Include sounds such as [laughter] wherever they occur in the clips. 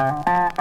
Uh-uh.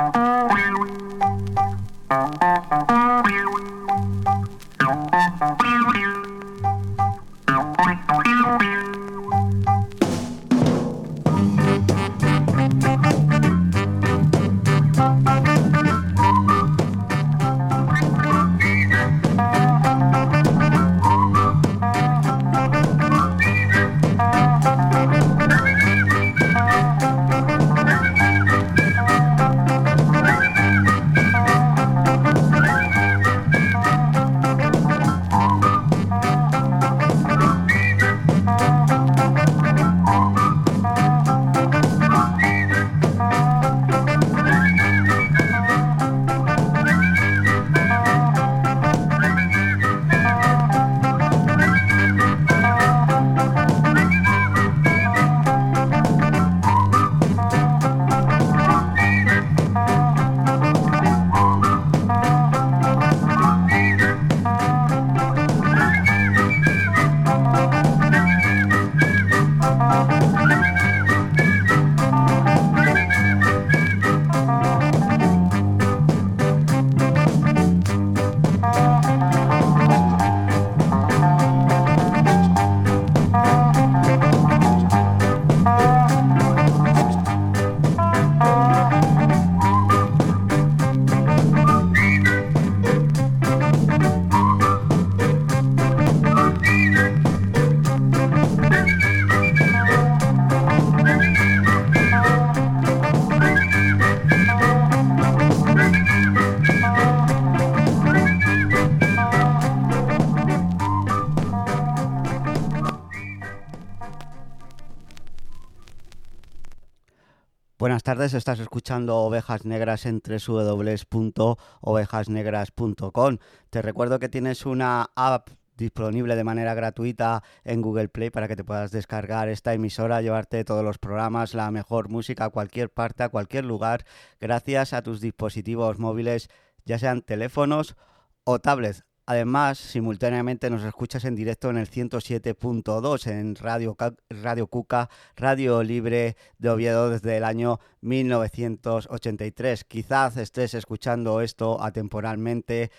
Buenas tardes, estás escuchando Ovejas Negras en www.ovejasnegras.com. Te recuerdo que tienes una app disponible de manera gratuita en Google Play para que te puedas descargar esta emisora, llevarte todos los programas, la mejor música a cualquier parte, a cualquier lugar, gracias a tus dispositivos móviles, ya sean teléfonos o tablets. Además, simultáneamente nos escuchas en directo en el 107.2 en Radio, Radio Cuca, Radio Libre de Oviedo desde el año 1983. Quizás estés escuchando esto atemporalmente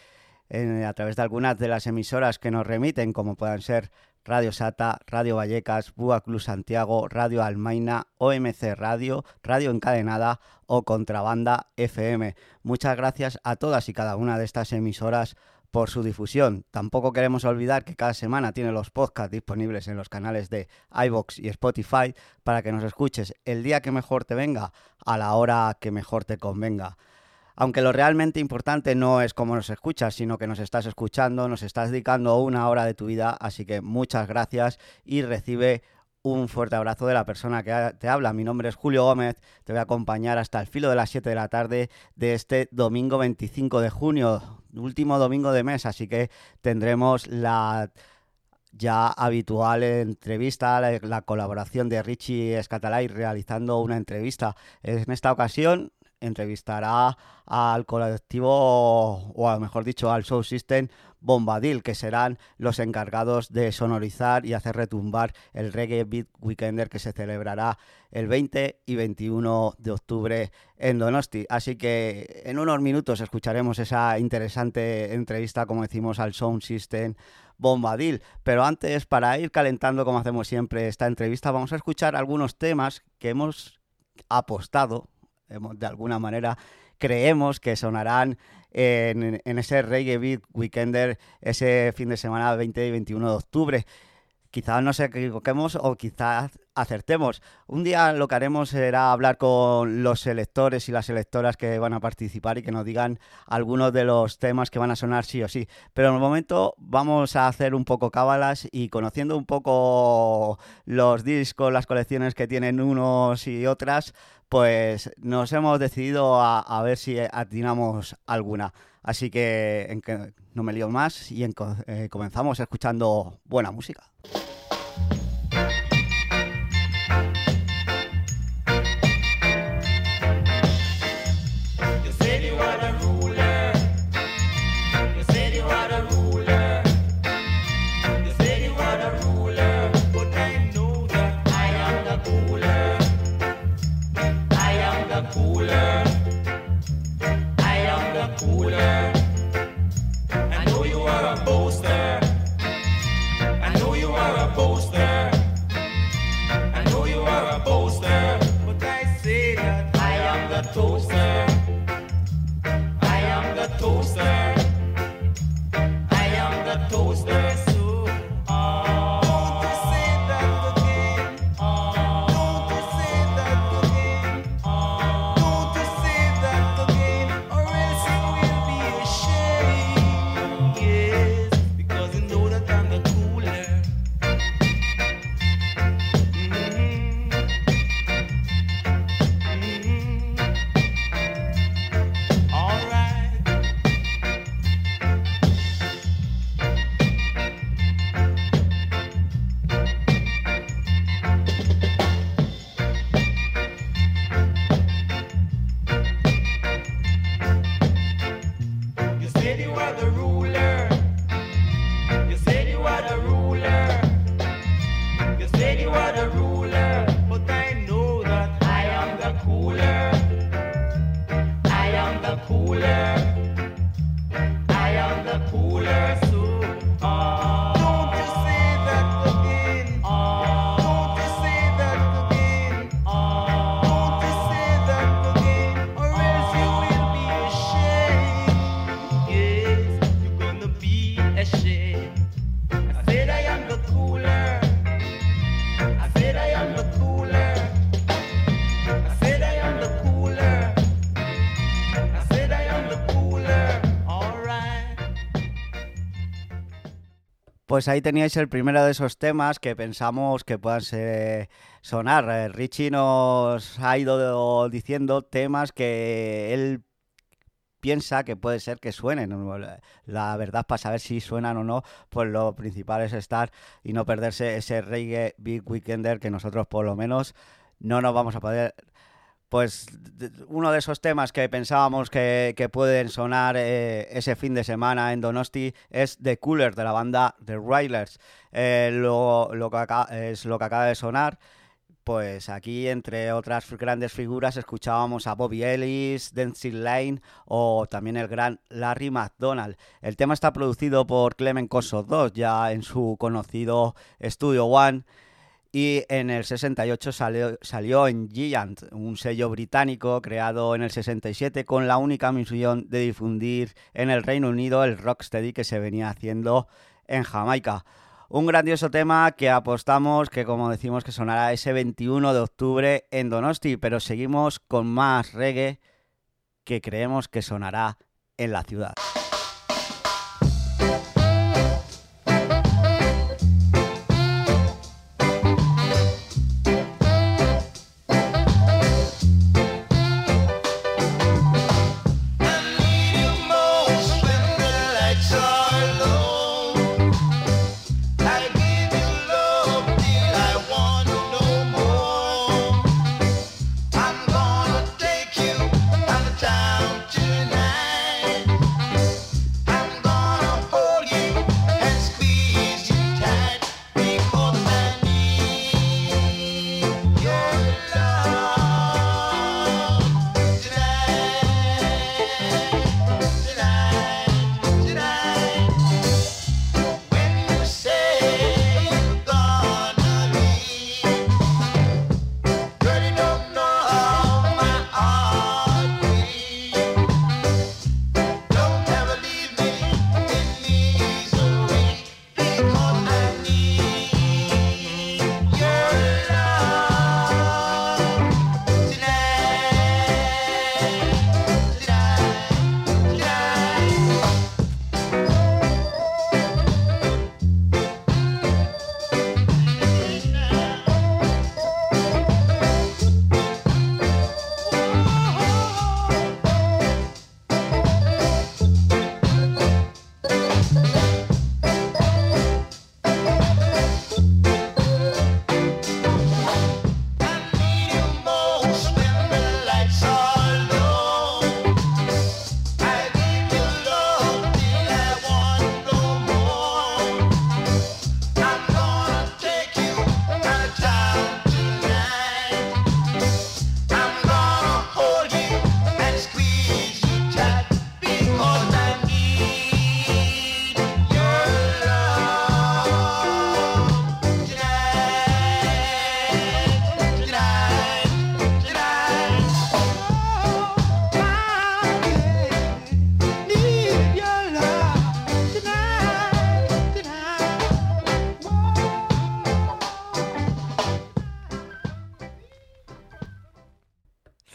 a través de algunas de las emisoras que nos remiten, como puedan ser Radio Sata, Radio Vallecas, Búa Club Santiago, Radio Almaina, OMC Radio, Radio Encadenada o Contrabanda FM. Muchas gracias a todas y cada una de estas emisoras por su difusión. Tampoco queremos olvidar que cada semana tiene los podcasts disponibles en los canales de iBox y Spotify para que nos escuches el día que mejor te venga, a la hora que mejor te convenga. Aunque lo realmente importante no es cómo nos escuchas, sino que nos estás escuchando, nos estás dedicando una hora de tu vida, así que muchas gracias y recibe un fuerte abrazo de la persona que te habla. Mi nombre es Julio Gómez, te voy a acompañar hasta el filo de las 7 de la tarde de este domingo 25 de junio, último domingo de mes, así que tendremos la ya habitual entrevista, la, colaboración de Richie Escatalay realizando una entrevista. En esta ocasión entrevistará al colectivo, o mejor dicho, al Soul System Bombadil, que serán los encargados de sonorizar y hacer retumbar el Reggae Beat Weekender que se celebrará el 20 y 21 de octubre en Donosti. Así que en unos minutos escucharemos esa interesante entrevista, como decimos, al Sound System Bombadil. Pero antes, para ir calentando, como hacemos siempre, esta entrevista, vamos a escuchar algunos temas que hemos apostado, de alguna manera, creemos que sonarán en, ese Reggae Beat Weekender ese fin de semana 20 y 21 de octubre. Quizás nos equivoquemos o quizás acertemos. Un día lo que haremos será hablar con los selectores y las selectoras que van a participar y que nos digan algunos de los temas que van a sonar sí o sí. Pero en el momento vamos a hacer un poco cábalas y conociendo un poco los discos, las colecciones que tienen unos y otras, pues nos hemos decidido a, ver si atinamos alguna. Así que, no me lío más y eh, comenzamos escuchando buena música. Pues ahí teníais el primero de esos temas que pensamos que puedan sonar. Eh, Richie nos ha ido diciendo temas que él piensa que puede ser que suenen. La verdad, para saber si suenan o no, pues lo principal es estar y no perderse ese reggae Big Weekender que nosotros por lo menos no nos vamos a poder pues uno de esos temas que pensábamos que, pueden sonar eh, ese fin de semana en Donosti es The Cooler de la banda The Railers. Eh, lo, que es lo que acaba de sonar. Pues aquí, entre otras grandes figuras, escuchábamos a Bobby Ellis, Dancing Lane o también el gran Larry McDonald. El tema está producido por Clement Coso 2, ya en su conocido Studio One y en el 68 salió, salió en Giant, un sello británico creado en el 67 con la única misión de difundir en el Reino Unido el rocksteady que se venía haciendo en Jamaica. Un grandioso tema que apostamos que como decimos que sonará ese 21 de octubre en Donosti, pero seguimos con más reggae que creemos que sonará en la ciudad.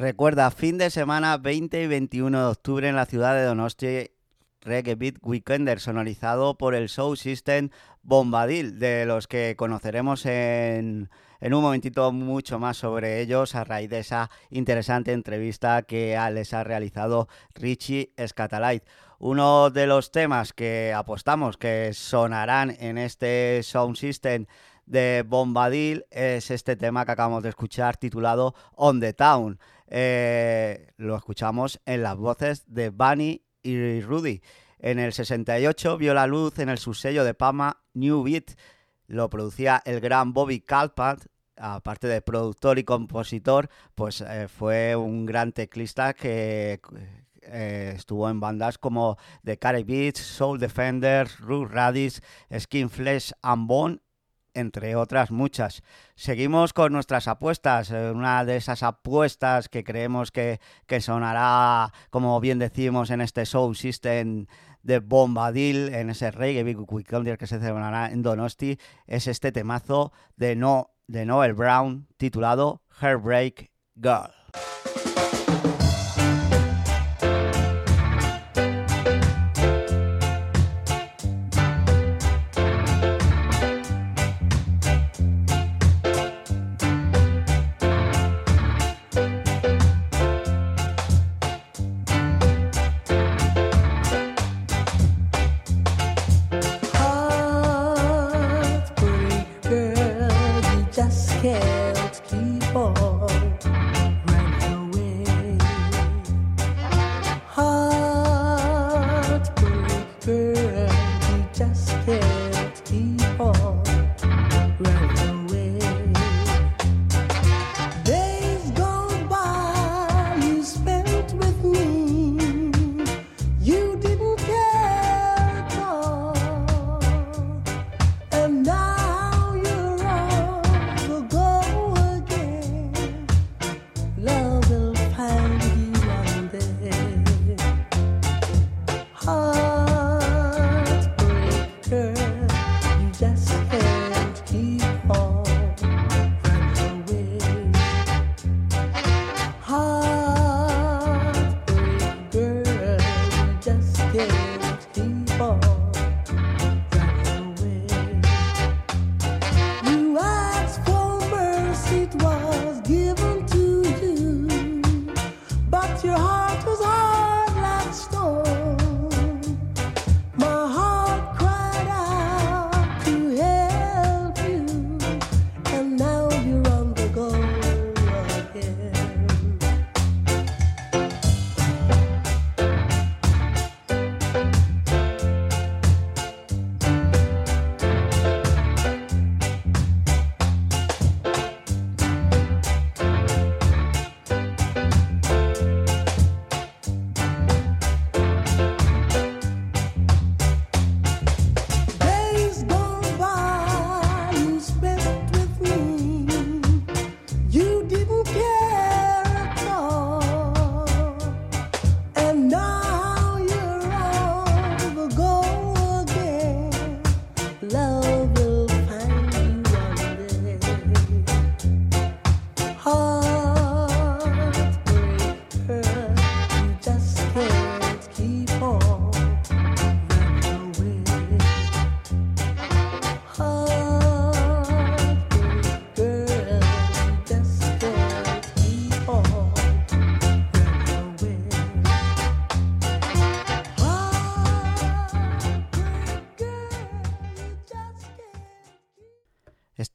Recuerda, fin de semana 20 y 21 de octubre en la ciudad de Donosti, Reggae Beat Weekender, sonorizado por el Show System Bombadil, de los que conoceremos en, un momentito mucho más sobre ellos a raíz de esa interesante entrevista que les ha realizado Richie Scatalight. Uno de los temas que apostamos que sonarán en este Sound System de Bombadil es este tema que acabamos de escuchar titulado On the Town. Eh, lo escuchamos en las voces de Bunny y Rudy. En el 68 vio la luz en el subsello de Pama New Beat. Lo producía el gran Bobby Calpat. Aparte de productor y compositor, pues eh, fue un gran teclista que eh, estuvo en bandas como The Carey Beats, Soul Defenders, Root Radish, Skin Flesh and Bone entre otras muchas. Seguimos con nuestras apuestas. Eh, una de esas apuestas que creemos que, sonará, como bien decimos, en este Soul System de Bombadil, en ese reggae Big Weekender que se celebrará en Donosti, es este temazo de, no, de Noel Brown titulado Heartbreak Girl.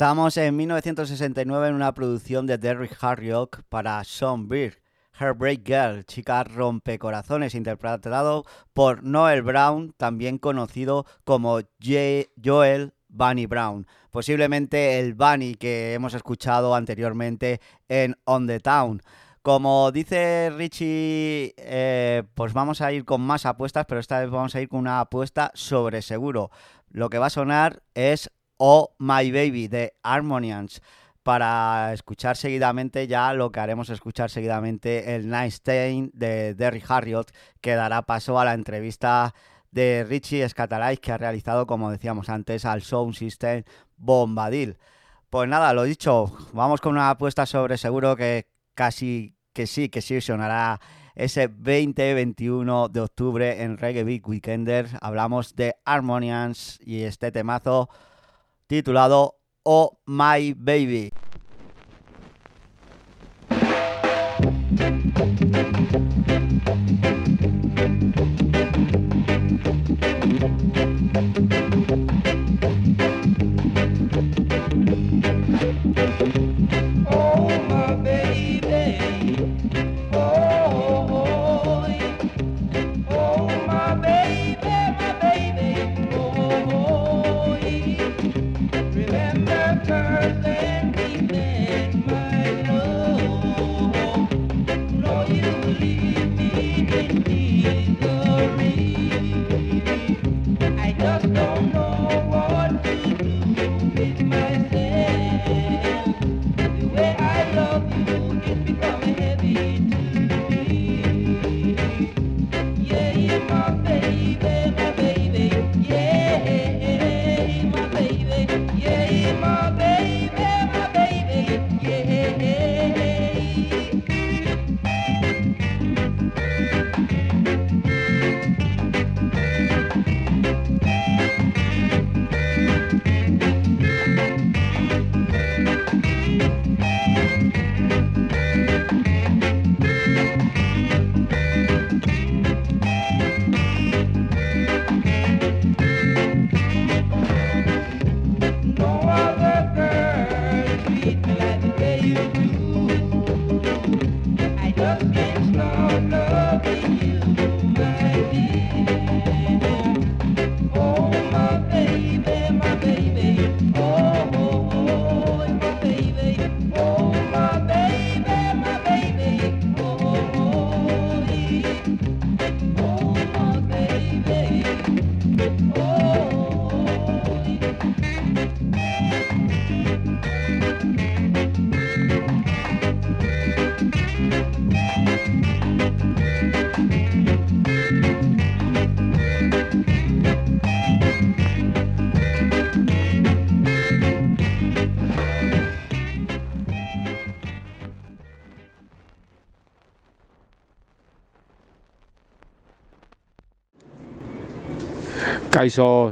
Estamos en 1969 en una producción de Derrick Harriok para Sean Beard, Heartbreak Girl, chica rompecorazones, interpretado por Noel Brown, también conocido como Joel Bunny Brown, posiblemente el Bunny que hemos escuchado anteriormente en On the Town. Como dice Richie, eh, pues vamos a ir con más apuestas, pero esta vez vamos a ir con una apuesta sobre seguro. Lo que va a sonar es o My Baby de Harmonians para escuchar seguidamente ya lo que haremos escuchar seguidamente el Nice Stain de Derry Harriot que dará paso a la entrevista de Richie Scatalais que ha realizado como decíamos antes al Sound System Bombadil. Pues nada, lo dicho, vamos con una apuesta sobre seguro que casi que sí, que sí sonará ese 20-21 de octubre en Reggae Big Weekender. Hablamos de Harmonians y este temazo titulado Oh My Baby.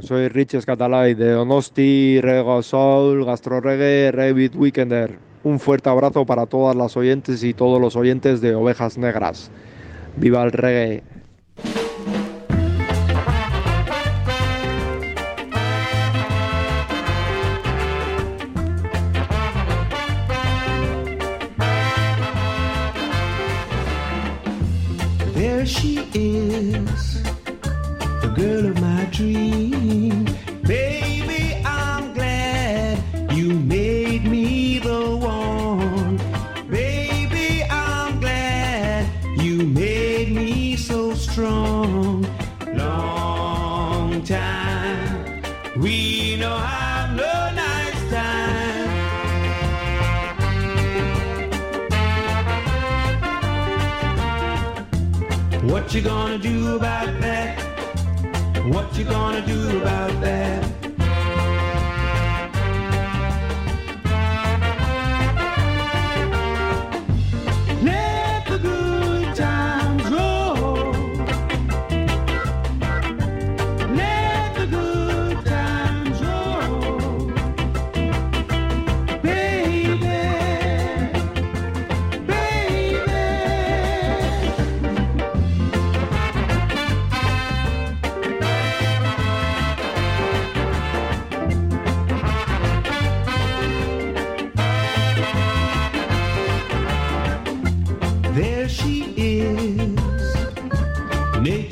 Soy Riches Catalay de Donosti, Rego Soul, Gastro Reggae, Revit Weekender. Un fuerte abrazo para todas las oyentes y todos los oyentes de Ovejas Negras. ¡Viva el reggae!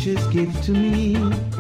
Just give to me.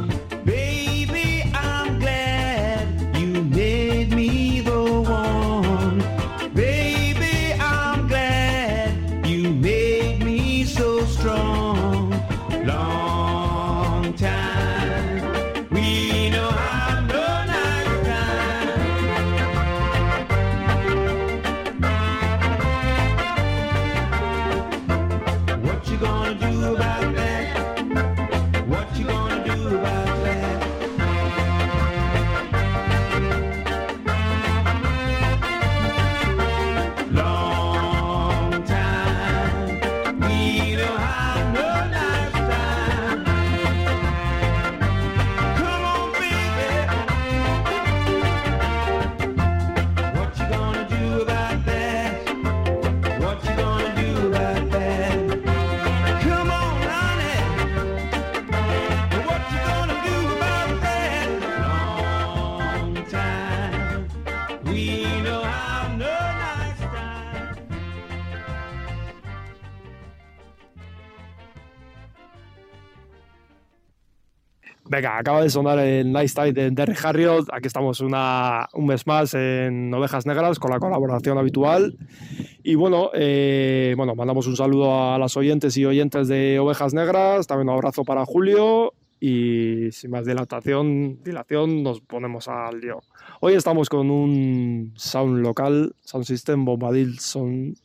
Venga, acaba de sonar el Nice Tide de Derry Harriot. Aquí estamos una, un mes más en Ovejas Negras con la colaboración habitual. Y bueno, eh, bueno, mandamos un saludo a las oyentes y oyentes de Ovejas Negras. También un abrazo para Julio. Y sin más dilatación, dilación, nos ponemos al lío. Hoy estamos con un sound local, Sound System, Bombadil Sound.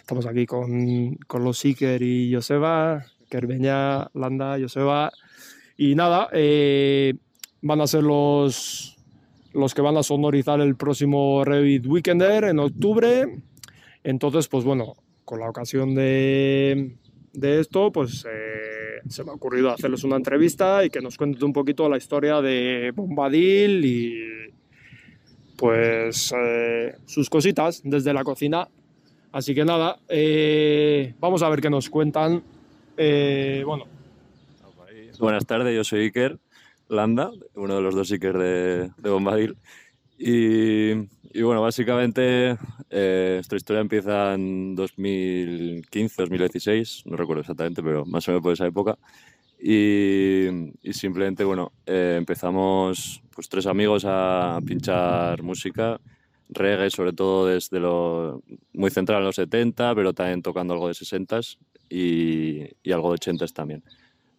Estamos aquí con, con los Iker y Joseba, Kerbeña, Landa, Joseba y nada, eh, van a ser los, los que van a sonorizar el próximo Revit Weekender en octubre. Entonces, pues bueno, con la ocasión de, de esto, pues eh, se me ha ocurrido hacerles una entrevista y que nos cuenten un poquito la historia de Bombadil y pues eh, sus cositas desde la cocina. Así que nada, vamos a ver qué nos cuentan. bueno, Buenas tardes, yo soy Iker Landa, uno de los dos Iker de, de Bombadil. Y, bueno, básicamente eh, historia empieza en 2015, 2016, no recuerdo exactamente, pero más o menos por esa época. Y, simplemente, bueno, eh, empezamos pues tres amigos a pinchar música, reggae sobre todo desde lo muy central en los 70, pero también tocando algo de 60s y, y algo de 80s también.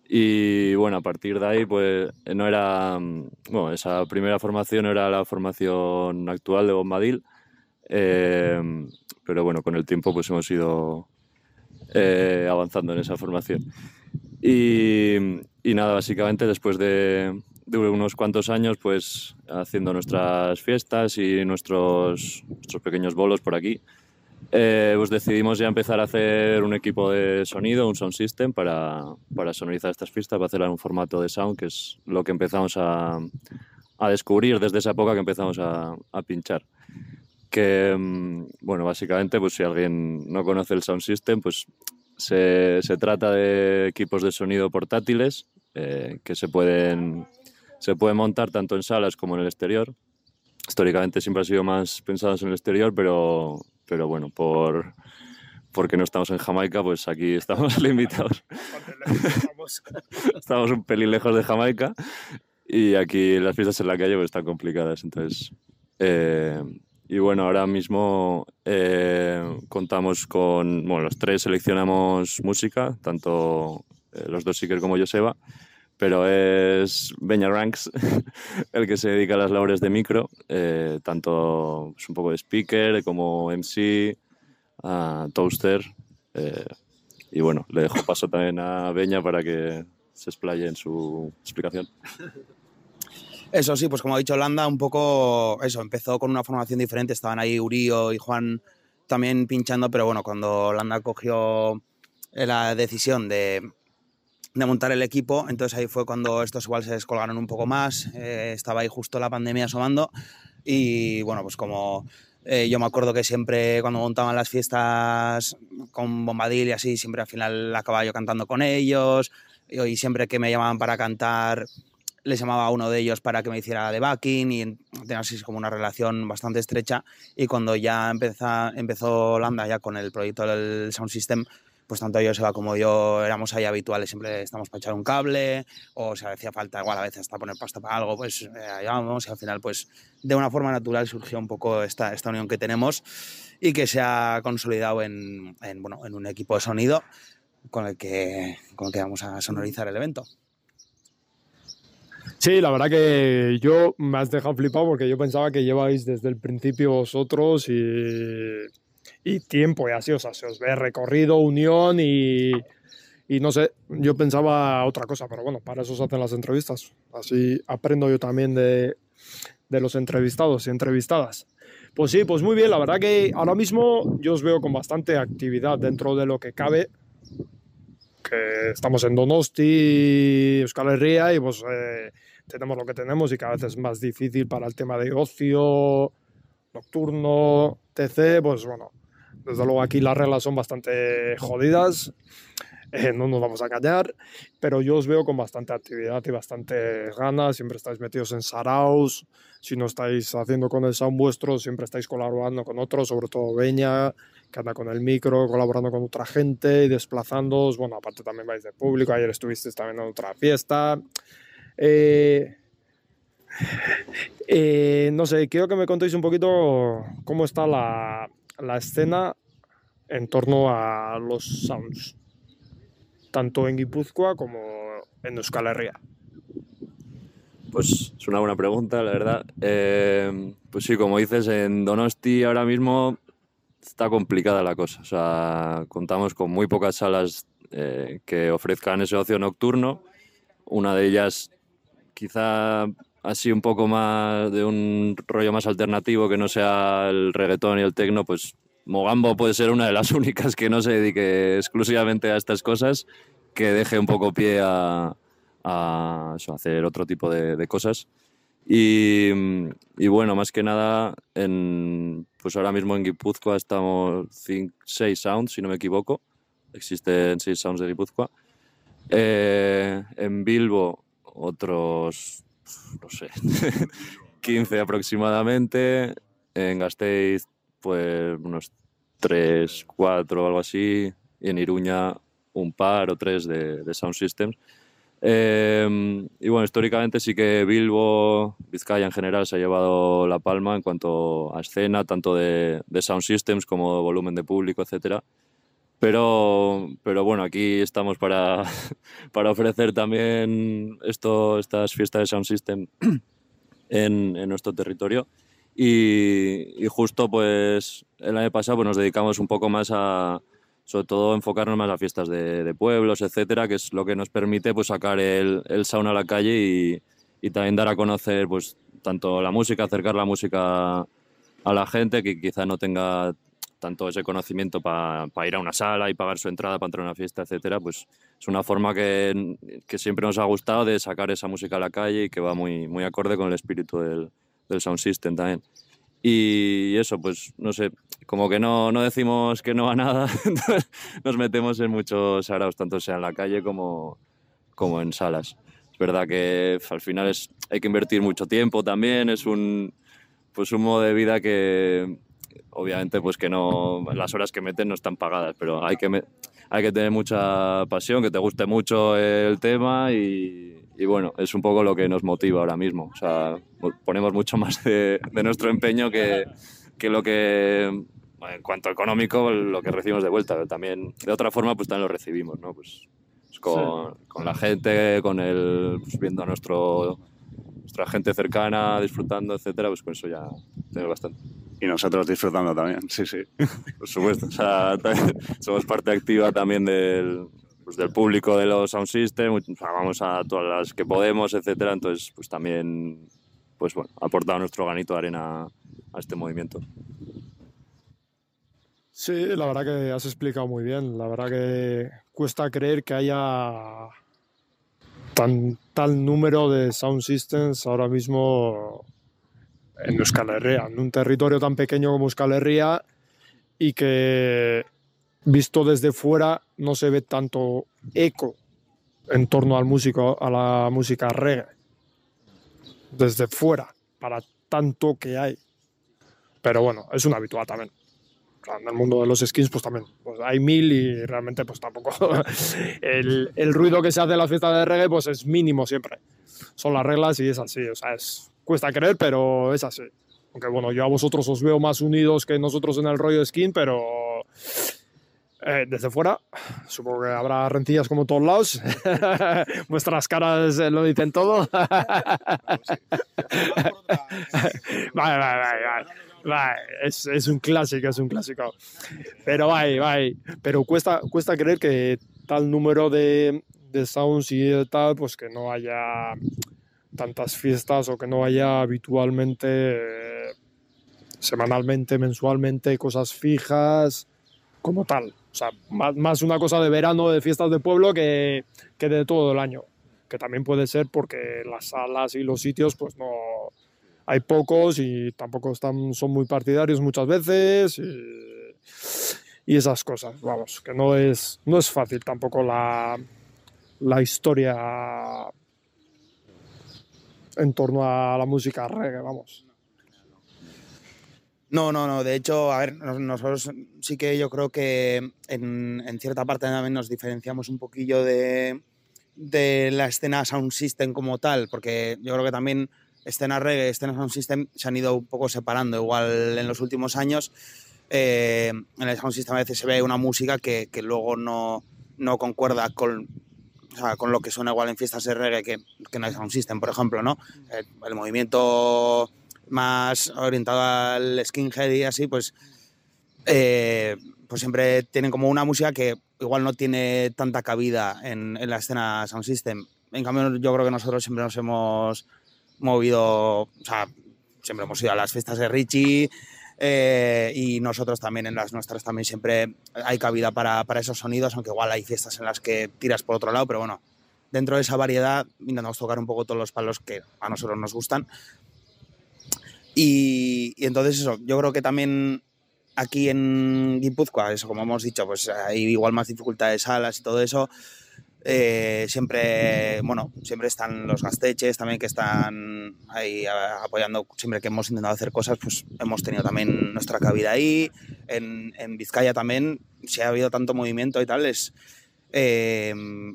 Y bueno, a partir de ahí, pues no era. Bueno, esa primera formación era la formación actual de Bombadil. Eh, pero bueno, con el tiempo, pues hemos ido eh, avanzando en esa formación. Y, y nada, básicamente después de, de, unos cuantos años, pues haciendo nuestras fiestas y nuestros, nuestros pequeños bolos por aquí, eh, pues decidimos ya empezar a hacer un equipo de sonido, un sound system para, para sonorizar estas fiestas, para hacerlas en un formato de sound, que es lo que empezamos a, a descubrir desde esa época que empezamos a, a pinchar. Que, mm, bueno, básicamente, pues si alguien no conoce el sound system, pues se, se trata de equipos de sonido portátiles eh, que se pueden, se pueden montar tanto en salas como en el exterior. Históricamente siempre han sido más pensados en el exterior, pero pero bueno, por porque no estamos en Jamaica, pues aquí estamos [laughs] limitados. [laughs] estamos un pelín lejos de Jamaica y aquí las fiestas en la calle pues, están complicadas. Entonces, eh, y bueno, ahora mismo eh, contamos con, bueno, los tres seleccionamos música, tanto eh, los dos Seeker como Joseba pero es Beña Ranks [laughs] el que se dedica a las labores de micro, eh, tanto es un poco de speaker como MC, toaster. Eh, y bueno, le dejo paso también a Beña para que se explaye en su explicación. Eso sí, pues como ha dicho Landa, un poco eso, empezó con una formación diferente, estaban ahí Urío y Juan también pinchando, pero bueno, cuando Landa cogió la decisión de de montar el equipo. Entonces ahí fue cuando estos igual se descolgaron un poco más. Eh, estaba ahí justo la pandemia asomando. Y bueno, pues como eh, yo me acuerdo que siempre cuando montaban las fiestas con Bombadil y así, siempre al final acababa yo cantando con ellos. Y, siempre que me llamaban para cantar, les llamaba a uno de ellos para que me hiciera de backing y tener así como una relación bastante estrecha. Y cuando ya empezó, empezó Landa ya con el proyecto del Sound System, pues tanto yo, Seba, como yo éramos ahí habituales, siempre estamos para echar un cable, o si hacía falta igual a veces hasta poner pasta para algo, pues eh, ahí vamos, y al final, pues de una forma natural surgió un poco esta, esta unión que tenemos y que se ha consolidado en, en, bueno, en un equipo de sonido con el, que, con el que vamos a sonorizar el evento. Sí, la verdad que yo me has dejado flipado porque yo pensaba que lleváis desde el principio vosotros y y tiempo y así, o sea, se os ve recorrido, unión y, y no sé, yo pensaba otra cosa, pero bueno, para eso se hacen las entrevistas. Así aprendo yo también de, de los entrevistados y entrevistadas. Pues sí, pues muy bien, la verdad que ahora mismo yo os veo con bastante actividad dentro de lo que cabe, que estamos en Donosti, Euskal Herria y pues eh, tenemos lo que tenemos y cada vez es más difícil para el tema de ocio, nocturno, TC, pues bueno, desde luego aquí las reglas son bastante jodidas, eh, no nos vamos a callar, pero yo os veo con bastante actividad y bastante ganas, siempre estáis metidos en saraos, si no estáis haciendo con el sound vuestro, siempre estáis colaborando con otros, sobre todo Beña, que anda con el micro, colaborando con otra gente y desplazándoos, bueno, aparte también vais de público, ayer estuvisteis también en otra fiesta, Eh, eh, no sé, quiero que me contéis un poquito cómo está la, la escena en torno a los sounds, tanto en Guipúzcoa como en Euskal Herria. Pues es una buena pregunta, la verdad. Eh, pues sí, como dices, en Donosti ahora mismo está complicada la cosa. O sea, contamos con muy pocas salas eh, que ofrezcan ese ocio nocturno. Una de ellas quizá así un poco más de un rollo más alternativo que no sea el reggaetón y el tecno, pues Mogambo puede ser una de las [laughs] únicas que no se dedique exclusivamente a estas cosas, que deje un poco pie a, hacer otro tipo de, cosas. Y, y, bueno, más que nada, en, pues ahora mismo en Guipúzcoa estamos 6 sounds, si no me equivoco. Existen 6 sounds de Guipúzcoa. Eh, en Bilbo otros, no sé, [laughs] 15 aproximadamente. En Gasteiz, pues unos 3, 4 o algo así. Y en Iruña un par o tres de, de sound systems. Eh, y bueno, históricamente sí que Bilbo, Vizcaya en general, se ha llevado la palma en cuanto a escena, tanto de, de sound systems como volumen de público, etcétera. Pero, pero bueno, aquí estamos para, [laughs] para ofrecer también esto, estas fiestas de sound system [clears throat] en, en nuestro territorio. Y, y, justo pues el año pasado pues, nos dedicamos un poco más a, sobre todo enfocarnos más a fiestas de, de, pueblos, etcétera, que es lo que nos permite pues, sacar el, el sound a la calle y, y, también dar a conocer pues, tanto la música, acercar la música a la gente que quizá no tenga tanto ese conocimiento para pa ir a una sala y pagar su entrada para entrar a una fiesta, etcétera, pues es una forma que, que, siempre nos ha gustado de sacar esa música a la calle y que va muy, muy acorde con el espíritu del, del sound system también. Y eso, pues no sé, como que no, no decimos que no a nada, [laughs] nos metemos en muchos araos, tanto sea en la calle como, como en salas. Es verdad que al final es, hay que invertir mucho tiempo también, es un, pues un modo de vida que obviamente pues que no, las horas que meten no están pagadas, pero hay que, hay que tener mucha pasión, que te guste mucho el tema y, y bueno, es un poco lo que nos motiva ahora mismo. O sea, ponemos mucho [laughs] más de, de nuestro empeño que, que, lo que, en cuanto a económico, lo que recibimos de vuelta. Pero también, de otra forma, pues también lo recibimos, ¿no? Pues, pues con, sí. con, la gente, con el, pues viendo a nuestro, nuestra gente cercana, disfrutando, etcétera, pues con eso ya tenemos bastante. Y nosotros disfrutando también, sí, sí. [laughs] Por supuesto. [laughs] Somos parte activa también del, pues del público de los sound system, o vamos a todas las que podemos, etcétera. Entonces, pues también, pues bueno, ha aportado nuestro granito de arena a este movimiento. Sí, la verdad que has explicado muy bien. La verdad que cuesta creer que haya tan, tal número de sound systems ahora mismo en Euskal Herria, en un territorio tan pequeño como Euskal Herria y que visto desde fuera no se ve tanto eco en torno al músico, a la música reggae. Desde fuera, para tanto que hay. Pero bueno, es un habitual también. En el mundo de los skins, pues también pues hay mil y realmente pues tampoco [laughs] el, el, ruido que se hace en la fiesta de reggae pues es mínimo siempre. Son las reglas y es así, o sea, es, cuesta creer, pero es así. Aunque bueno, yo a vosotros os veo más unidos que nosotros en el rollo de skin, pero eh, desde fuera, supongo que habrá rencillas como todos lados. [laughs] Vuestras caras lo dicen todo. [laughs] vale, vale, vale, vale. Es, es, un clásico, es un clásico. Pero vaya, vaya. Pero cuesta, cuesta creer que tal número de, de sounds y tal, pues que no haya tantas fiestas o que no haya habitualmente, semanalmente, mensualmente, cosas fijas como tal. O sea, más, más, una cosa de verano, de fiestas de pueblo, que, que, de todo el año. Que también puede ser porque las salas y los sitios, pues no. Hay pocos y tampoco están, son muy partidarios muchas veces. Y, y esas cosas, vamos, que no es, no es fácil tampoco la, la historia en torno a la música reggae, vamos. No, no, no. De hecho, a ver, nosotros sí que yo creo que en, cierta parte también nos diferenciamos un poquillo de, de la escena Sound System como tal, porque yo creo que también escena reggae, escena Sound System se han ido un poco separando, igual en los últimos años. Eh, en el Sound System a veces se ve una música que, que luego no, no concuerda con, o sea, con lo que suena igual en fiestas de reggae que, que no es Sound System, por ejemplo, ¿no? El, el movimiento más orientado al skinhead y así, pues, eh, pues siempre tienen como una música que igual no tiene tanta cabida en, en la escena Sound System. En cambio, yo creo que nosotros siempre nos hemos movido, o sea, siempre hemos ido a las fiestas de Richie eh, y nosotros también en las nuestras también siempre hay cabida para, para, esos sonidos, aunque igual hay fiestas en las que tiras por otro lado, pero bueno, dentro de esa variedad intentamos tocar un poco todos los palos que a nosotros nos gustan. Y, y entonces eso, yo creo que también aquí en Guipúzcoa, eso como hemos dicho, pues hay igual más dificultades salas y todo eso. Eh, siempre, bueno, siempre están los gasteches también que están ahí apoyando, siempre que hemos intentado hacer cosas, pues hemos tenido también nuestra cabida ahí. En, en Vizcaya también, si ha habido tanto movimiento y tal, es, eh,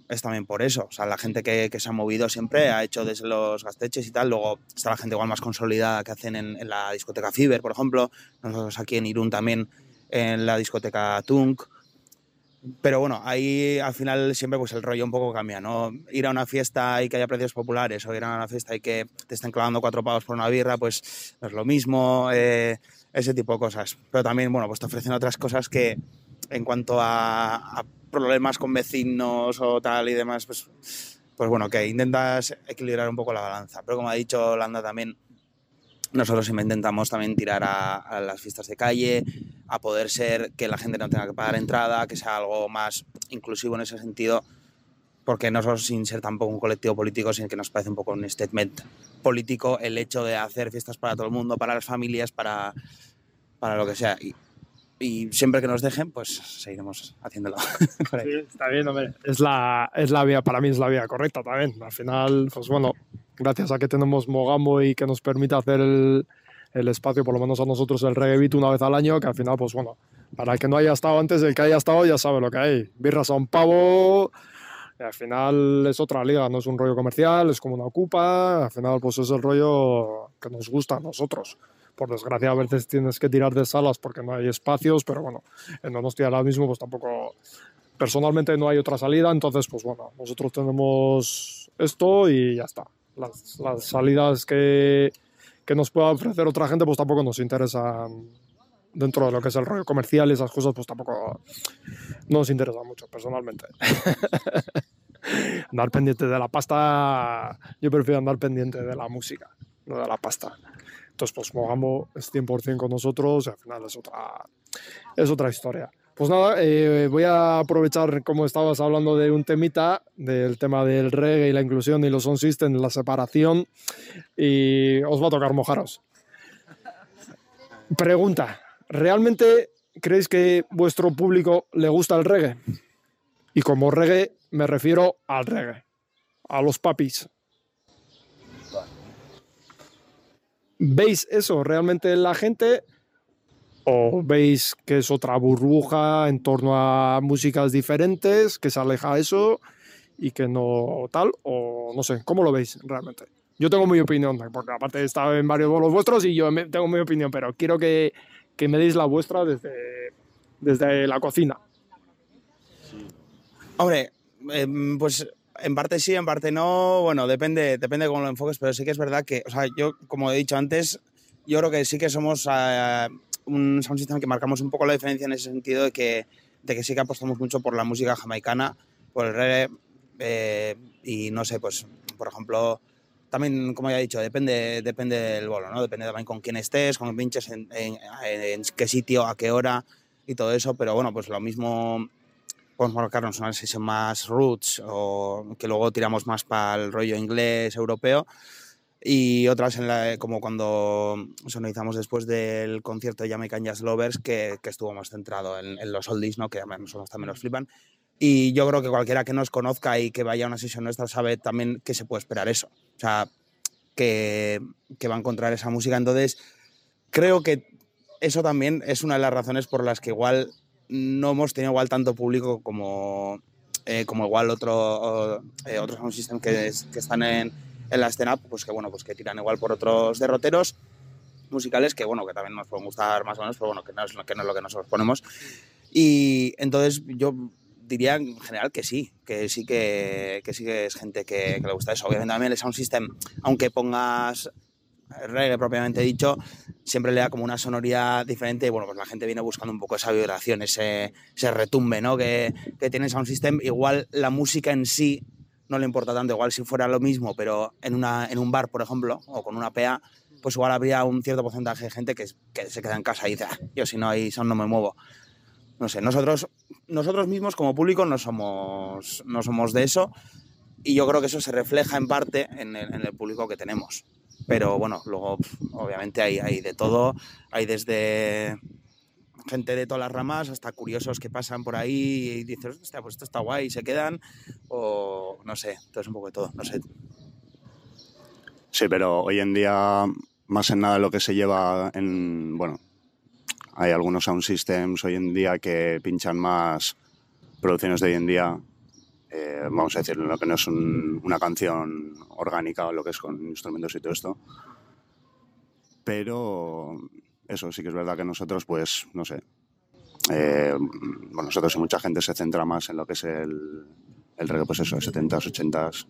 es también por eso. O sea, la gente que, que, se ha movido siempre ha hecho desde los gasteches y tal. Luego está la gente igual más consolidada que hacen en, en la discoteca Fiber, por ejemplo. Nosotros aquí en Irún también en la discoteca Tunk. Pero bueno, ahí al final siempre pues el rollo un poco cambia, ¿no? Ir a una fiesta y que haya precios populares o ir a una fiesta y que te estén clavando cuatro pavos por una birra, pues no es lo mismo, eh, ese tipo de cosas. Pero también, bueno, pues te ofrecen otras cosas que en cuanto a, a problemas con vecinos o tal y demás, pues, pues bueno, que intentas equilibrar un poco la balanza. Pero como ha dicho Landa también, nosotros siempre intentamos también tirar a, las fiestas de calle, a poder ser que la gente no tenga que pagar entrada, que sea algo más inclusivo en ese sentido, porque nosotros sin ser tampoco un colectivo político, sino que nos parece un poco un statement político el hecho de hacer fiestas para todo el mundo, para las familias, para, para lo que sea. Y siempre que nos dejen, pues seguiremos haciéndolo. [laughs] sí, está bien, hombre. Es la, es la vía, para mí es la vía correcta también. Al final, pues bueno, gracias a que tenemos Mogambo y que nos permite hacer el, el espacio, por lo menos a nosotros, el reggae beat una vez al año, que al final, pues bueno, para el que no haya estado antes, el que haya estado ya sabe lo que hay. Birras a un pavo, y al final es otra liga, no es un rollo comercial, es como una ocupa, al final pues es el rollo que nos gusta a nosotros. Por desgracia a veces tienes que tirar de salas porque no hay espacios, pero bueno, en Donostia ahora mismo pues tampoco, personalmente no hay otra salida, entonces pues bueno, nosotros tenemos esto y ya está. Las, las salidas que, que nos pueda ofrecer otra gente pues tampoco nos interesan dentro de lo que es el rollo comercial y esas cosas, pues tampoco no nos interesa mucho, personalmente. [laughs] andar pendiente de la pasta, yo prefiero andar pendiente de la música, no de la pasta. Entonces, pues Mogamo es 100% con nosotros y al final es otra, es otra historia. Pues nada, eh, voy a aprovechar, como estabas hablando de un temita, del tema del reggae y la inclusión y los sound system, la separación, y os va a tocar mojaros. Pregunta, ¿realmente creéis que vuestro público le gusta el reggae? Y como reggae me refiero al reggae, a los papis. ¿Veis eso realmente en la gente? ¿O veis que es otra burbuja en torno a músicas diferentes, que se aleja eso y que no tal? O no sé, ¿cómo lo veis realmente? Yo tengo mi opinión, porque aparte he en varios bolos vuestros y yo tengo mi opinión, pero quiero que, que me deis la vuestra desde, desde la cocina. Hombre, eh, pues en parte sí, en parte no. Bueno, depende, depende de cómo lo enfoques, pero sí que es verdad que, o sea, yo, como he dicho antes, yo creo que sí que somos uh, un sound system que marcamos un poco la diferencia en ese sentido de que, de que sí que apostamos mucho por la música jamaicana, por el reggae, eh, y no sé, pues, por ejemplo, también, como ya he dicho, depende, depende del bolo, ¿no? Depende también con quién estés, con quién pinches, en, en, en qué sitio, a qué hora y todo eso, pero bueno, pues lo mismo podemos marcarnos una sesión más roots o que luego tiramos más para el rollo inglés, europeo y otras en la, como cuando sonorizamos después del concierto de Jamaican Jazz Lovers que, que estuvo más centrado en, en, los oldies, ¿no? que a nosotros también nos flipan. Y yo creo que cualquiera que nos conozca y que vaya a una sesión nuestra sabe también que se puede esperar eso, o sea, que, que va a encontrar esa música, entonces creo que eso también es una de las razones por las que igual no hemos tenido igual tanto público como, eh, como igual otro, eh, otros sound system que, es- que están en, en la escena, pues que bueno, pues que tiran igual por otros derroteros musicales que bueno, que también nos pueden gustar más o menos, pero bueno, que no es, que no es lo que nosotros ponemos. Y entonces yo diría en general que sí, que sí que, que sí que es gente que, que le gusta eso. Obviamente también el sound system, aunque pongas reggae propiamente dicho, siempre le da como una sonoridad diferente y bueno, pues la gente viene buscando un poco esa vibración, ese, ese retumbe ¿no? que, que tiene sound system. Igual la música en sí no le importa tanto, igual si fuera lo mismo, pero en, una, en un bar, por ejemplo, o con una PA, pues igual habría un cierto porcentaje de gente que, que se queda en casa y dice, "Ah, yo si no hay son no me muevo. No sé, nosotros, nosotros mismos como público no somos, no somos de eso y yo creo que eso se refleja en parte en el, en el público que tenemos. Pero bueno, luego obviamente hay, hay de todo, hay desde gente de todas las ramas hasta curiosos que pasan por ahí y dices, hostia, pues esto está guay y se quedan, o no sé, entonces un poco de todo, no sé. Sí, pero hoy en día, más en nada lo que se lleva en. Bueno, hay algunos sound systems hoy en día que pinchan más producciones de hoy en día. Eh, vamos a decir, lo que no es un- una canción orgánica o lo que es con instrumentos y todo esto. Pero eso sí que es verdad que nosotros, pues, no sé. eh, bueno, nosotros y mucha gente se centra más en lo que es el, el reggae, pues eso, 70s, 80s,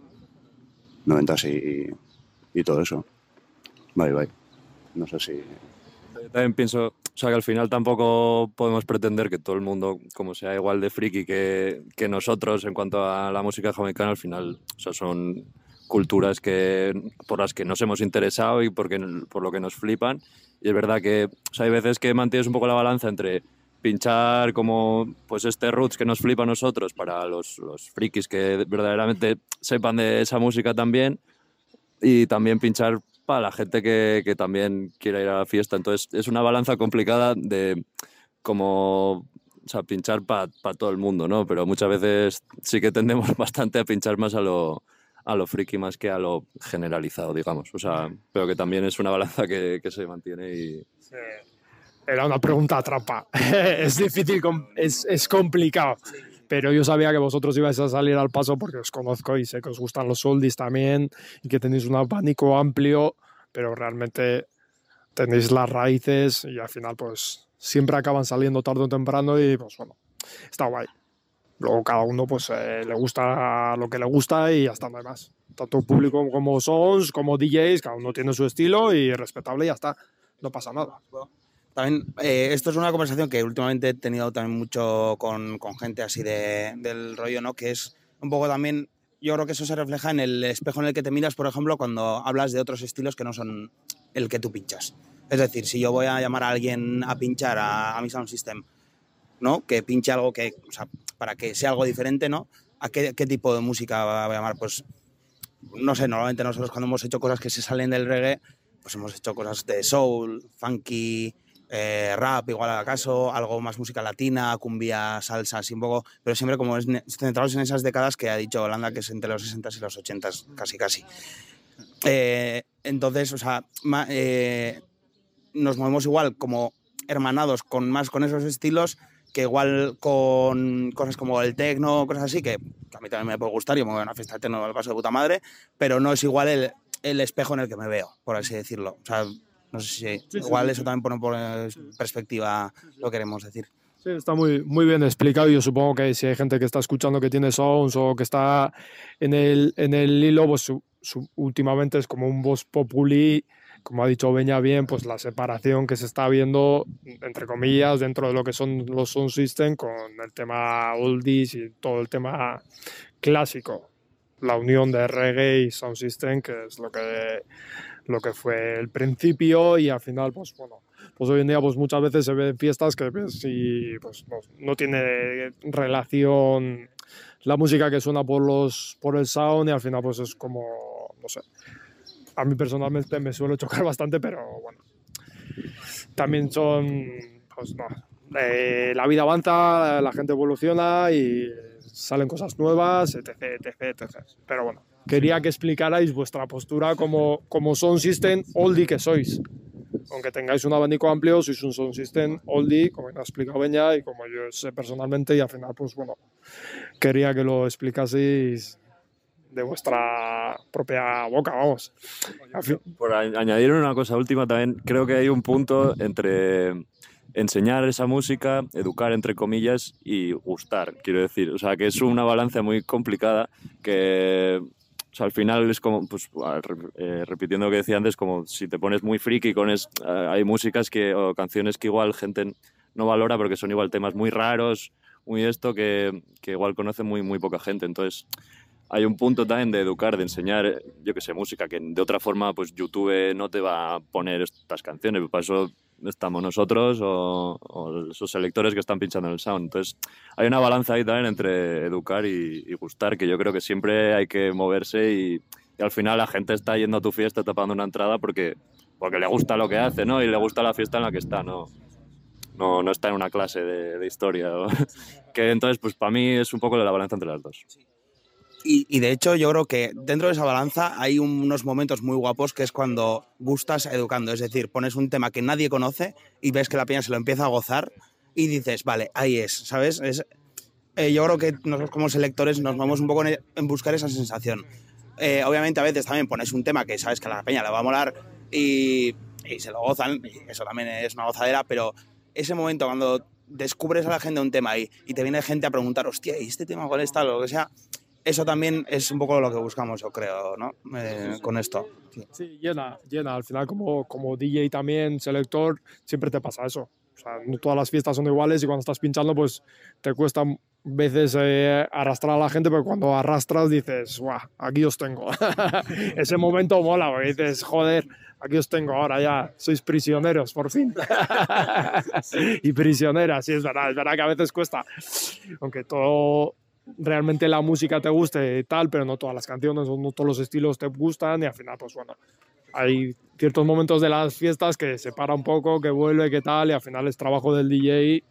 90s y, y todo eso. Bye, bye. No sé si. Yo también pienso, sea, que al final tampoco podemos pretender que todo el mundo, como sea igual de friki que, que nosotros en cuanto a la música jamaicana, al final, o son culturas que, por las que nos hemos interesado y porque, por lo que nos flipan. Y es verdad que hay veces que mantienes un poco la balanza entre pinchar como pues este roots que nos flipa a nosotros para los, los frikis que verdaderamente sepan de esa música también y también pinchar para la gente que, que también quiera ir a la fiesta. Entonces es una balanza complicada de como o sea, pinchar para todo el mundo, ¿no? Pero muchas veces sí que tendemos [laughs] bastante a pinchar más a lo, a lo friki más que a lo generalizado, digamos. O sea, pero que también es una balanza que, que se mantiene y... Sí. Era una pregunta trampa. [laughs] es difícil, es, es complicado. Pero yo sabía que vosotros ibais a salir al paso porque os conozco y sé que os gustan los oldies también y que tenéis un abanico amplio, pero realmente tenéis las raíces y al final pues siempre acaban saliendo tarde o temprano y pues bueno, está guay. Luego cada uno pues eh, le gusta lo que le gusta y ya está, no hay más. Tanto público como sons, como DJs, cada uno tiene su estilo y respetable y ya está. No pasa nada. También, eh, esto es una conversación que últimamente he tenido también mucho con, con gente así de, del rollo, ¿no? Que es un poco también, yo creo que eso se refleja en el espejo en el que te miras, por ejemplo, cuando hablas de otros estilos que no son el que tú pinchas. Es decir, si yo voy a llamar a alguien a pinchar a, a mi sound system, ¿no? Que pinche algo que, o sea, para que sea algo diferente, ¿no? ¿A qué, qué tipo de música va a llamar? Pues, no sé, normalmente nosotros cuando hemos hecho cosas que se salen del reggae, pues hemos hecho cosas de soul, funky, eh, rap, igual acaso, algo más música latina, cumbia, salsa, así un poco, pero siempre como es centrados en esas décadas que ha dicho Holanda, que es entre los 60 y los 80, casi casi. Eh, entonces, o sea, ma- eh, nos movemos igual como hermanados con más con esos estilos que igual con cosas como el techno, cosas así, que, que a mí también me puede gustar, yo me voy a una fiesta de techno al paso de puta madre, pero no es igual el, el espejo en el que me veo, por así decirlo. O sea, no sé si igual eso también pone por perspectiva lo que queremos decir. Sí, está muy, muy bien explicado. Yo supongo que si hay gente que está escuchando que tiene sounds o que está en el, en el hilo, pues su- su- últimamente es como un voz populi, como ha dicho Beña bien, pues la separación que se está viendo, entre comillas, dentro de lo que son los sound system con el tema oldies y todo el tema clásico. La unión de reggae y sound system, que es lo que, lo que fue el principio y al final, pues bueno, pues hoy en día pues muchas veces se ven fiestas que ves y pues no, no tiene relación la música que suena por los por el sound y al final pues es como no sé a mí personalmente me suele chocar [laughs] bastante pero bueno también son pues no eh, la vida avanza la gente evoluciona y salen cosas nuevas etc etc, etc. pero bueno quería que explicarais vuestra postura como como sound system oldie que sois aunque tengáis un abanico amplio, sois un sound system oldie, como ha explicado Beña y como yo sé personalmente, y al final, pues bueno, quería que lo explicaseis de vuestra propia boca, vamos. Por añadir una cosa última también, creo que hay un punto entre enseñar esa música, educar entre comillas y gustar, quiero decir. O sea, que es una balanza muy complicada que o sea, al final es como, pues, eh, repitiendo lo que decía antes, como si te pones muy friki con es, eh, hay músicas que, o canciones que igual gente no valora porque son igual temas muy raros, muy esto, que, que igual conoce muy, muy poca gente. Entonces, hay un punto también de educar, de enseñar, yo que sé, música, que de otra forma, pues YouTube no te va a poner estas canciones, para eso estamos nosotros o, esos selectores que están pinchando en el sound. Entonces, hay una balanza ahí también entre educar y, gustar, que yo creo que siempre hay que moverse y, al final la gente está yendo a tu fiesta tapando una entrada porque, porque le gusta lo que hace, ¿no? Y le gusta la fiesta en la que está, ¿no? No, no está en una clase de, de historia. [laughs] que entonces, pues para mí es un poco la balanza entre las dos. Y, de hecho yo creo que dentro de esa balanza hay unos momentos muy guapos que es cuando gustas educando, es decir, pones un tema que nadie conoce y ves que la peña se lo empieza a gozar y dices, vale, ahí es, ¿sabes? Es, eh, yo creo que nosotros como selectores nos vamos un poco en, buscar esa sensación. Eh, obviamente a veces también pones un tema que sabes que a la peña le va a molar y, y se lo gozan, y eso también es una gozadera, pero ese momento cuando descubres a la gente un tema y, y te viene gente a preguntar, hostia, ¿y este tema cuál está? O lo que sea, eso también es un poco lo que buscamos, yo creo, ¿no? Eh, con esto. Sí. llena, llena. Al final, como, como DJ también, selector, siempre te pasa eso. O sea, no todas las fiestas son iguales y cuando estás pinchando, pues te cuesta veces eh, arrastrar a la gente, pero cuando arrastras dices, guau, aquí os tengo. [laughs] Ese momento mola, porque dices, joder, aquí os tengo ahora ya, sois prisioneros, por fin. [laughs] [laughs] y prisioneras, sí, es verdad, es verdad que a veces cuesta, aunque todo realmente la música te guste y tal, pero no todas las canciones o no todos los estilos te gustan y al final, pues bueno, hay ciertos momentos de las fiestas que se para un poco, que vuelve, que tal, y al final es trabajo del DJ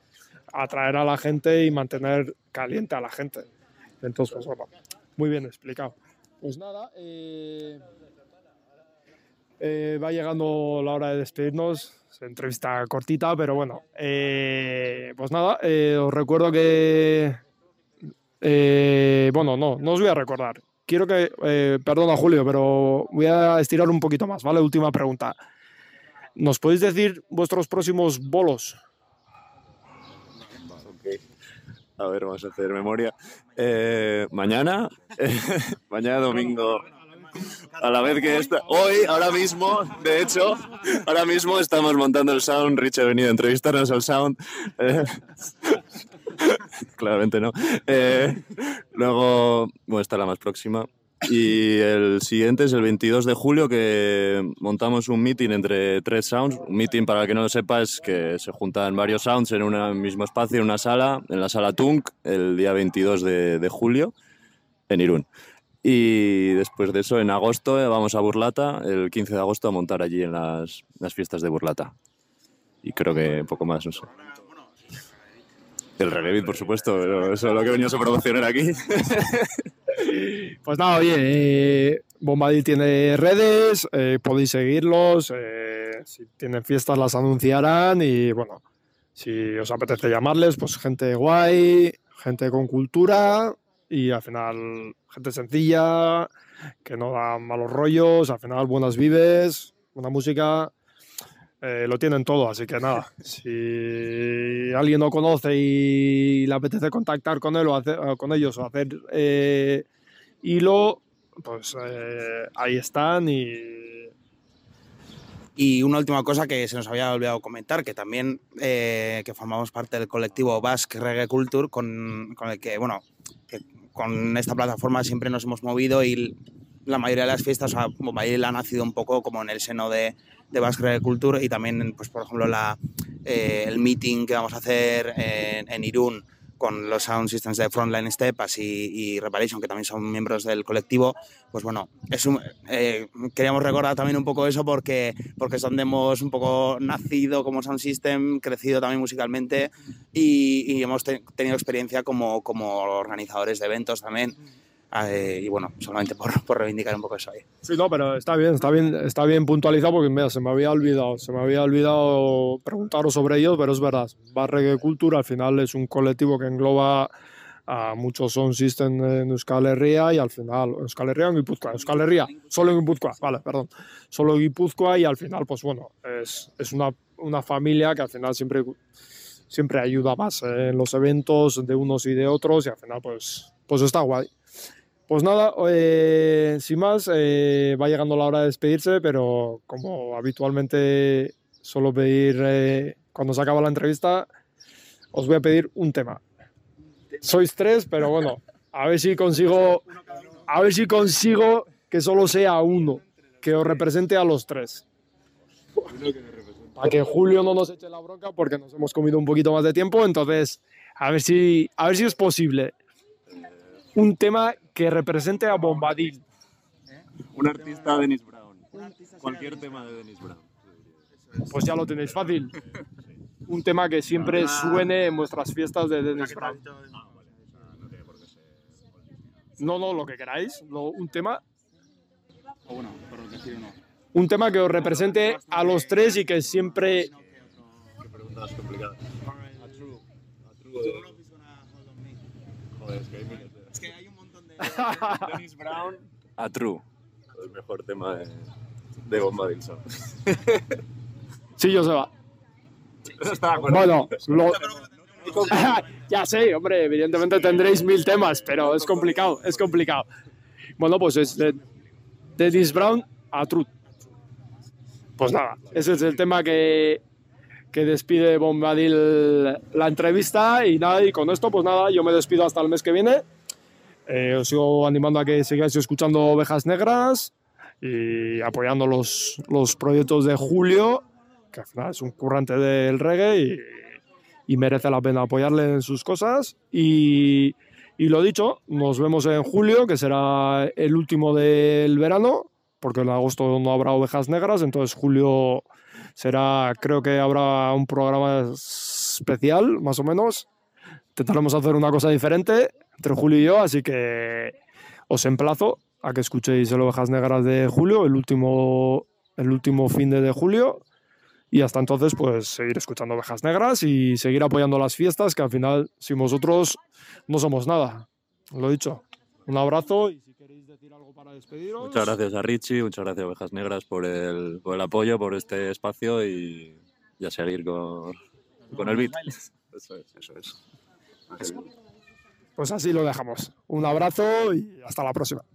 atraer a la gente y mantener caliente a la gente. Entonces, pues bueno, muy bien explicado. Pues nada, eh, eh, va llegando la hora de despedirnos. entrevista cortita, pero bueno. Eh, pues nada, os recuerdo que eh, bueno, no, no os voy a recordar. Quiero que, eh, perdona Julio, pero voy a estirar un poquito más, ¿vale? Última pregunta. ¿Nos podéis decir vuestros próximos bolos? A ver, vamos a hacer memoria. Eh, mañana, [laughs] mañana domingo, a la vez que está. Hoy, ahora mismo, de hecho, ahora mismo estamos montando el sound. Rich ha venido a entrevistarnos al sound. [laughs] Claramente no. Eh, luego, bueno, está la más próxima. Y el siguiente es el 22 de julio, que montamos un meeting entre tres sounds. Un meeting, para el que no lo sepa, es que se juntan varios sounds en un mismo espacio, en una sala, en la sala Tunk, el día 22 de, julio, en Irún. Y después de eso, en agosto, eh, vamos a Burlata, el 15 de agosto, a montar allí en las, las fiestas de Burlata. Y creo que poco más, no sé. El Revit, por supuesto, pero eso es lo que venía a promocionar aquí. [laughs] Pues nada, oye, eh, Bombadil tiene redes, eh, podéis seguirlos, eh, si tienen fiestas las anunciarán y bueno, si os apetece llamarles, pues gente guay, gente con cultura y al final gente sencilla, que no da malos rollos, al final buenas vives, buena música eh, lo tienen todo, así que nada, [laughs] si alguien no conoce y le apetece contactar con él o con ellos o hacer eh, hilo, pues eh, ahí están y... Y una última cosa que se nos había olvidado comentar, que también que formamos parte del colectivo Basque Reggae Culture, con, con el que, bueno, con esta plataforma siempre nos hemos movido y la mayoría de las fiestas, o sea, ha nacido un poco como en el seno de, de Basque Culture y también, pues, por ejemplo, la, eh, el meeting que vamos a hacer en, en, Irún con los Sound Systems de Frontline Stepas y, y, Reparation, que también son miembros del colectivo, pues bueno, es eh, queríamos recordar también un poco eso porque, porque es donde hemos un poco nacido como Sound System, crecido también musicalmente y, y hemos tenido experiencia como, como organizadores de eventos también. Eh, y bueno, solamente por, [laughs] por, reivindicar un poco eso ahí. Sí, no, pero está bien, está bien, está bien puntualizado porque mira, se me había olvidado, se me había olvidado preguntaros sobre ellos, pero es verdad, Barregue Cultura al final es un colectivo que engloba a muchos son system en Euskal Herria y al final, Euskal Herria o en Guipúzcoa, Euskal Herria, solo en Guipúzcoa, vale, perdón, solo en Guipúzcoa y al final, pues bueno, es, es una, una familia que al final siempre, siempre ayuda más en los eventos de unos y de otros y al final, pues, pues está guay. Pues nada, eh, sin más, eh, va llegando la hora de despedirse, pero como habitualmente suelo pedir eh, cuando se acaba la entrevista, os voy a pedir un tema. Sois tres, pero bueno, a ver si consigo, a ver si consigo que solo sea uno, que os represente a los tres. Para que Julio no nos eche la bronca porque nos hemos comido un poquito más de tiempo, entonces a ver si, a ver si es posible un tema que represente a Bombadil. Un artista Dennis Brown. Cualquier tema de Dennis Brown. Pues ya lo tenéis fácil. Un tema que siempre suene en vuestras fiestas de Dennis Brown. No, no, lo que queráis. un tema. O bueno, por decir uno. Un tema que os represente a los tres y que siempre. Qué preguntas complicadas. A True. A True. Joder, es que hay miles de. Es que hay un montón de. Dennis Brown. A True. El mejor tema de, de Bombadil Sound. Sí, yo se va. Está de acuerdo. Bueno, lo... [laughs] ya sé, hombre, evidentemente tendréis mil temas, pero es complicado, es complicado. Bueno, pues es de Dennis Brown a Truth. Pues nada, ese es el tema que, que despide Bombadil la entrevista y nada, y con esto pues nada, yo me despido hasta el mes que viene. Eh, os sigo animando a que sigáis escuchando Ovejas Negras y apoyando los, los proyectos de Julio, que al final es un currante del reggae y, y merece la pena apoyarle en sus cosas. Y, y lo dicho, nos vemos en julio, que será el último del verano, porque en agosto no habrá ovejas negras, entonces julio será, creo que habrá un programa especial, más o menos. Intentaremos hacer una cosa diferente entre Julio y yo, así que os emplazo a que escuchéis el Ovejas Negras de julio, el último, el último fin de, de julio. Y hasta entonces, pues seguir escuchando Ovejas Negras y seguir apoyando las fiestas, que al final, sin vosotros, no somos nada. Lo dicho. Un abrazo y si queréis decir algo para despediros. Muchas gracias a Richie, muchas gracias a Ovejas Negras por el, por el apoyo, por este espacio y, y a seguir con, con el beat. Eso es, eso es. Pues así lo dejamos. Un abrazo y hasta la próxima.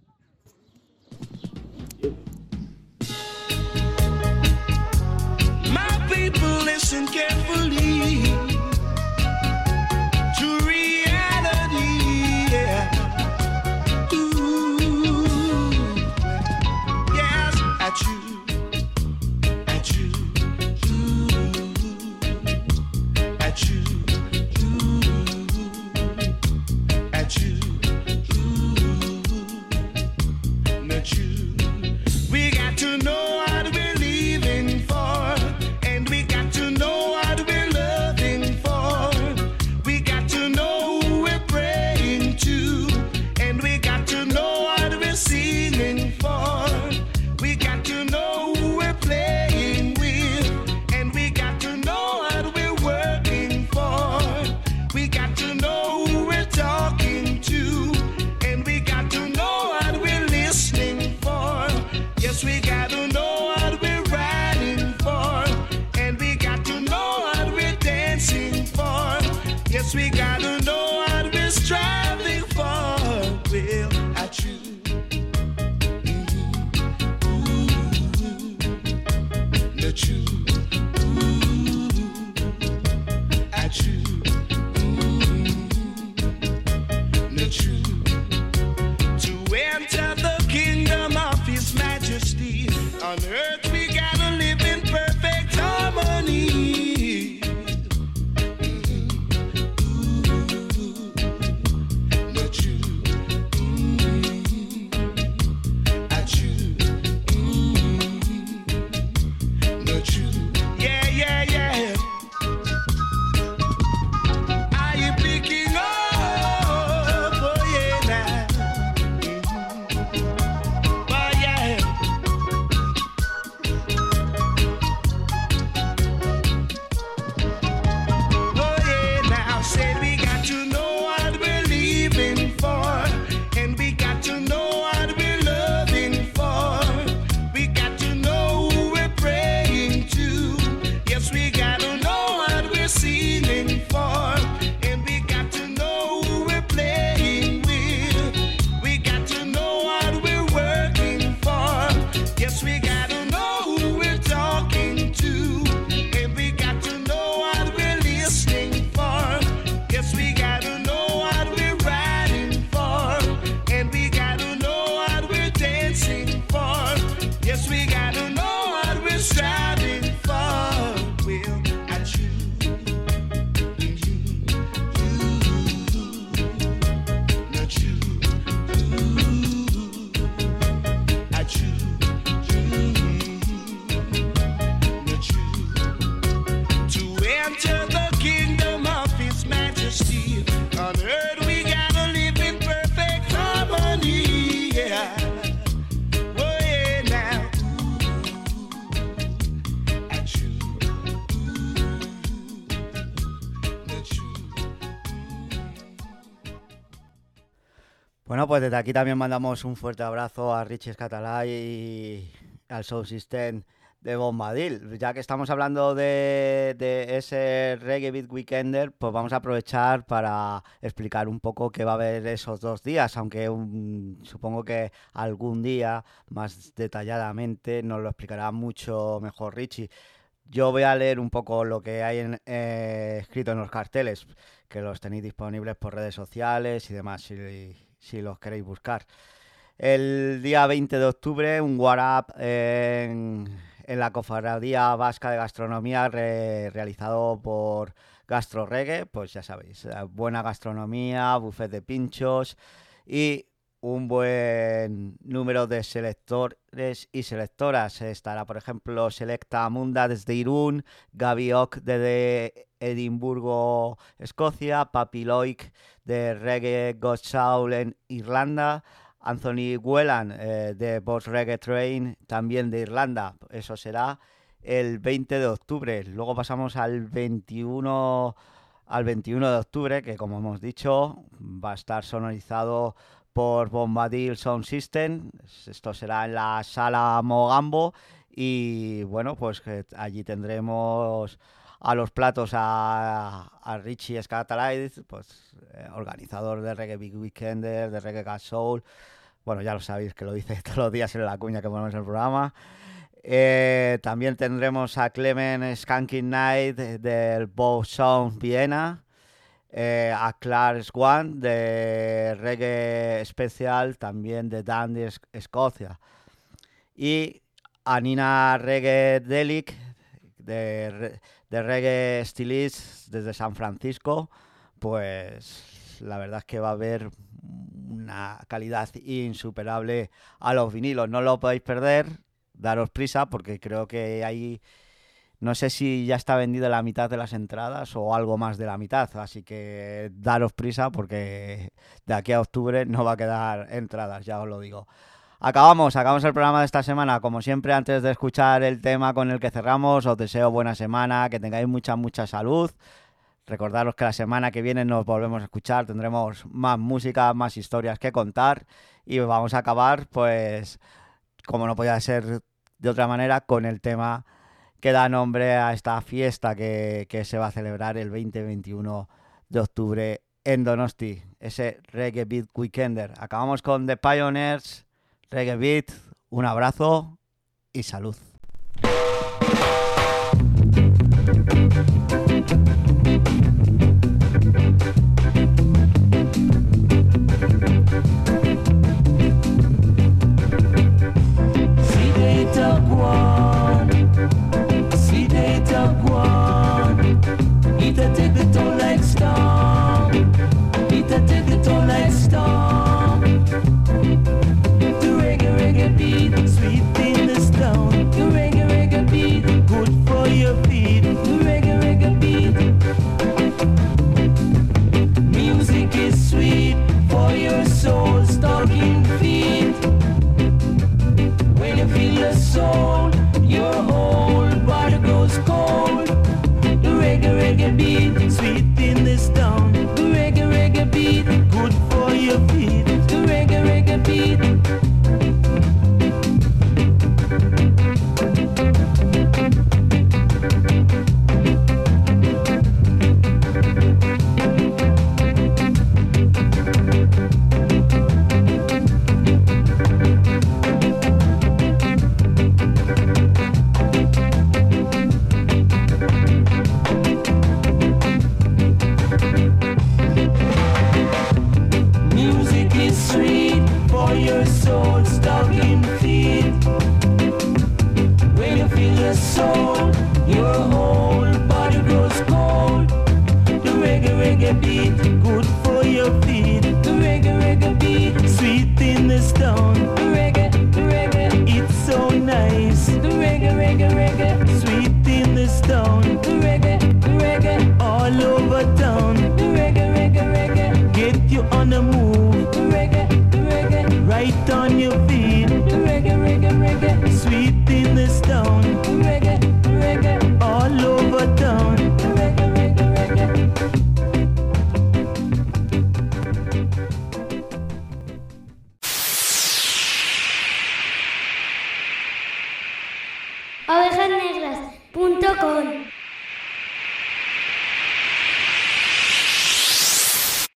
Bueno, pues desde aquí también mandamos un fuerte abrazo a Richie Escatalay y al Soul System de Bombadil. Ya que estamos hablando de, ese Reggae Beat Weekender, pues vamos a aprovechar para explicar un poco qué va a haber esos dos días, aunque un- supongo que algún día más detalladamente nos lo explicará mucho mejor Richie. Yo voy a leer un poco lo que hay en- eh, escrito en los carteles, que los tenéis disponibles por redes sociales y demás, si los queréis buscar. El día 20 de octubre, un Warap en, en la Cofradía Vasca de Gastronomía re- realizado por Gastro Reggae, pues ya sabéis, eh, buena gastronomía, buffet de pinchos y un buen número de selectores y selectoras. Estará, por ejemplo, Selecta Munda desde Irún, Gaby Ock desde Edimburgo, Escocia, Papi Loic de Reggae God en Irlanda, Anthony Whelan eh, de Boss Reggae Train también de Irlanda. Eso será el 20 de octubre. Luego pasamos al 21 al 21 de octubre, que como hemos dicho, va a estar sonorizado por Bombadil Sound System. Esto será en la sala Mogambo. Y bueno, pues que allí tendremos a los platos a, Richie Scatalize, pues eh, organizador de Reggae Big Weekender, de Reggae Gas Soul. Bueno, ya lo sabéis que lo dice [laughs] todos los días en la cuña que ponemos en el programa. Eh, también tendremos a Clement Skanking Night del Bow Sound Viena, eh, a Clark Swan de Reggae Especial, también de Dundee, Es- Escocia, y a Nina Reggae Delic de, de Reggae Stylist desde San Francisco, pues la verdad es que va a haber una calidad insuperable a los vinilos. No lo podéis perder, daros prisa porque creo que hay, no sé si ya está vendido la mitad de las entradas o algo más de la mitad, así que daros prisa porque de aquí a octubre no va a quedar entradas, ya os lo digo. Acabamos, acabamos el programa de esta semana. Como siempre, antes de escuchar el tema con el que cerramos, os deseo buena semana, que tengáis mucha, mucha salud. Recordaros que la semana que viene nos volvemos a escuchar, tendremos más música, más historias que contar y vamos a acabar, pues, como no podía ser de otra manera, con el tema que da nombre a esta fiesta que, que se va a celebrar el 20-21 de octubre en Donosti, ese Reggae Beat Weekender. Acabamos con The Pioneers, Reggae Beat, un abrazo y salud.